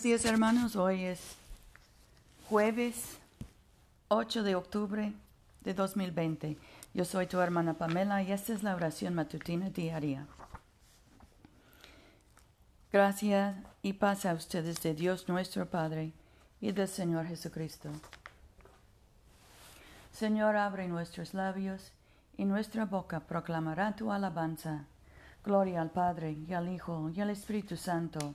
Buenos hermanos, hoy es jueves 8 de octubre de 2020. Yo soy tu hermana Pamela y esta es la oración matutina diaria. Gracias y paz a ustedes de Dios nuestro Padre y del Señor Jesucristo. Señor, abre nuestros labios y nuestra boca proclamará tu alabanza. Gloria al Padre y al Hijo y al Espíritu Santo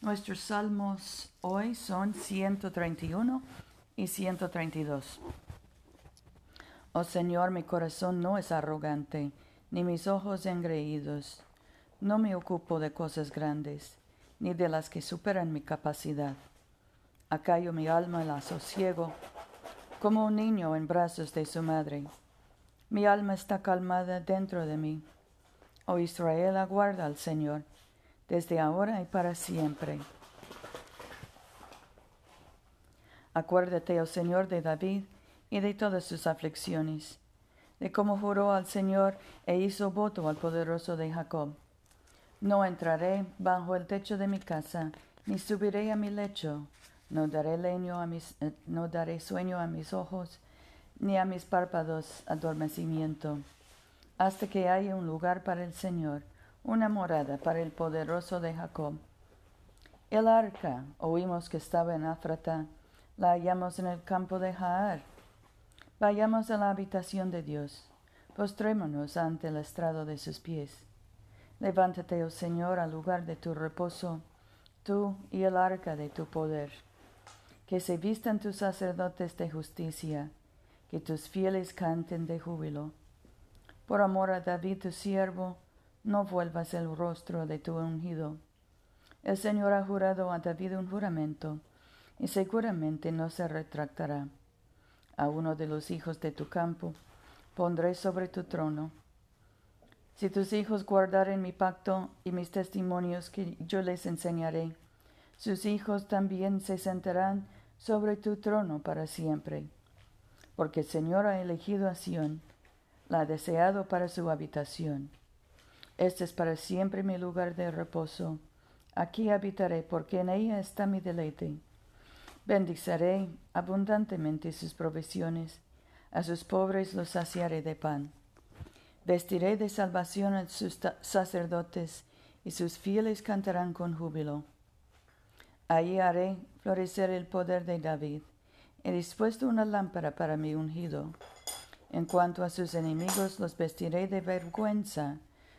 Nuestros salmos hoy son 131 y 132. Oh Señor, mi corazón no es arrogante, ni mis ojos engreídos. No me ocupo de cosas grandes, ni de las que superan mi capacidad. Acallo mi alma y la sosiego, como un niño en brazos de su madre. Mi alma está calmada dentro de mí. Oh Israel, aguarda al Señor desde ahora y para siempre. Acuérdate, oh Señor, de David y de todas sus aflicciones, de cómo juró al Señor e hizo voto al poderoso de Jacob. No entraré bajo el techo de mi casa, ni subiré a mi lecho, no daré leño a mis, eh, no daré sueño a mis ojos, ni a mis párpados adormecimiento, hasta que haya un lugar para el Señor, una morada para el poderoso de Jacob. El arca, oímos que estaba en Afrata, la hallamos en el campo de Jaar. Vayamos a la habitación de Dios, postrémonos ante el estrado de sus pies. Levántate, oh Señor, al lugar de tu reposo, tú y el arca de tu poder. Que se vistan tus sacerdotes de justicia, que tus fieles canten de júbilo. Por amor a David tu siervo, no vuelvas el rostro de tu ungido. El Señor ha jurado a David un juramento, y seguramente no se retractará. A uno de los hijos de tu campo pondré sobre tu trono. Si tus hijos guardaren mi pacto y mis testimonios que yo les enseñaré, sus hijos también se sentarán sobre tu trono para siempre. Porque el Señor ha elegido a Sión, la ha deseado para su habitación. Este es para siempre mi lugar de reposo. Aquí habitaré, porque en ella está mi deleite. Bendiciré abundantemente sus provisiones, a sus pobres los saciaré de pan. Vestiré de salvación a sus sacerdotes, y sus fieles cantarán con júbilo. Allí haré florecer el poder de David. He dispuesto una lámpara para mi ungido. En cuanto a sus enemigos, los vestiré de vergüenza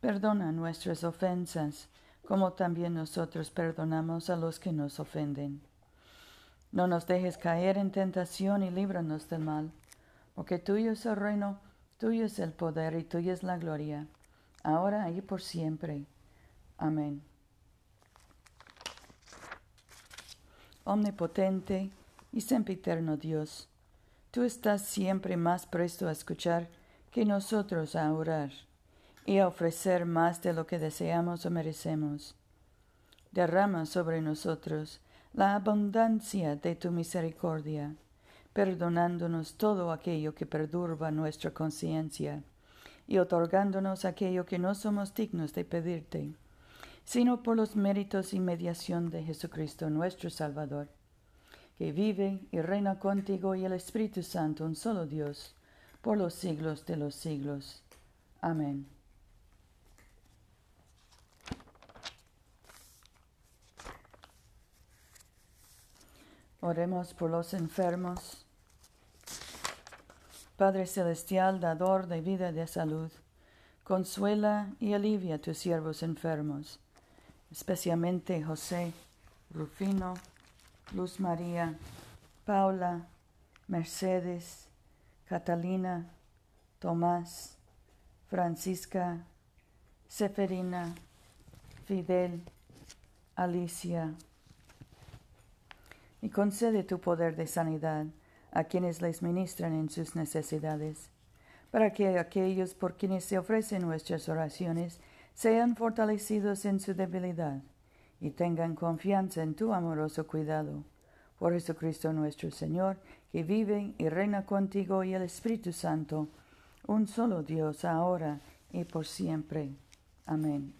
Perdona nuestras ofensas, como también nosotros perdonamos a los que nos ofenden. No nos dejes caer en tentación y líbranos del mal, porque tuyo es el reino, tuyo es el poder y tuya es la gloria, ahora y por siempre. Amén. Omnipotente y sempiterno Dios, tú estás siempre más presto a escuchar que nosotros a orar y a ofrecer más de lo que deseamos o merecemos. Derrama sobre nosotros la abundancia de tu misericordia. perdonándonos todo aquello que perturba nuestra conciencia y otorgándonos aquello que no somos dignos de pedirte, sino por los méritos y mediación de Jesucristo nuestro Salvador, que vive y reina contigo y el Espíritu Santo, un solo Dios, por los siglos de los siglos. Amén. Oremos por los enfermos. Padre Celestial, dador de vida y de salud, consuela y alivia a tus siervos enfermos, especialmente José, Rufino, Luz María, Paula, Mercedes, Catalina, Tomás, Francisca, Seferina, Fidel, Alicia, y concede tu poder de sanidad a quienes les ministran en sus necesidades, para que aquellos por quienes se ofrecen nuestras oraciones sean fortalecidos en su debilidad y tengan confianza en tu amoroso cuidado. Por Jesucristo nuestro Señor, que vive y reina contigo y el Espíritu Santo, un solo Dios, ahora y por siempre. Amén.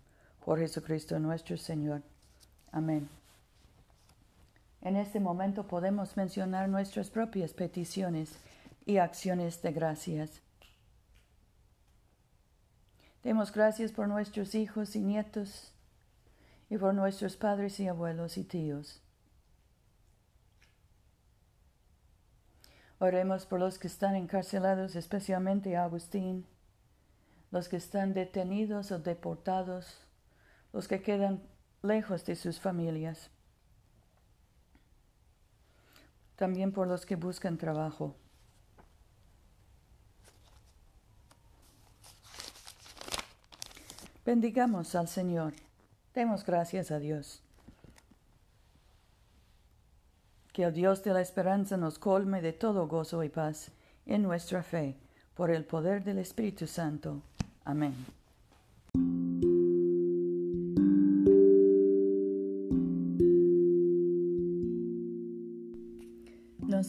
Por Jesucristo nuestro Señor. Amén. En este momento podemos mencionar nuestras propias peticiones y acciones de gracias. Demos gracias por nuestros hijos y nietos y por nuestros padres y abuelos y tíos. Oremos por los que están encarcelados, especialmente Agustín, los que están detenidos o deportados, los que quedan lejos de sus familias también por los que buscan trabajo. Bendigamos al Señor. Demos gracias a Dios. Que el Dios de la esperanza nos colme de todo gozo y paz en nuestra fe, por el poder del Espíritu Santo. Amén.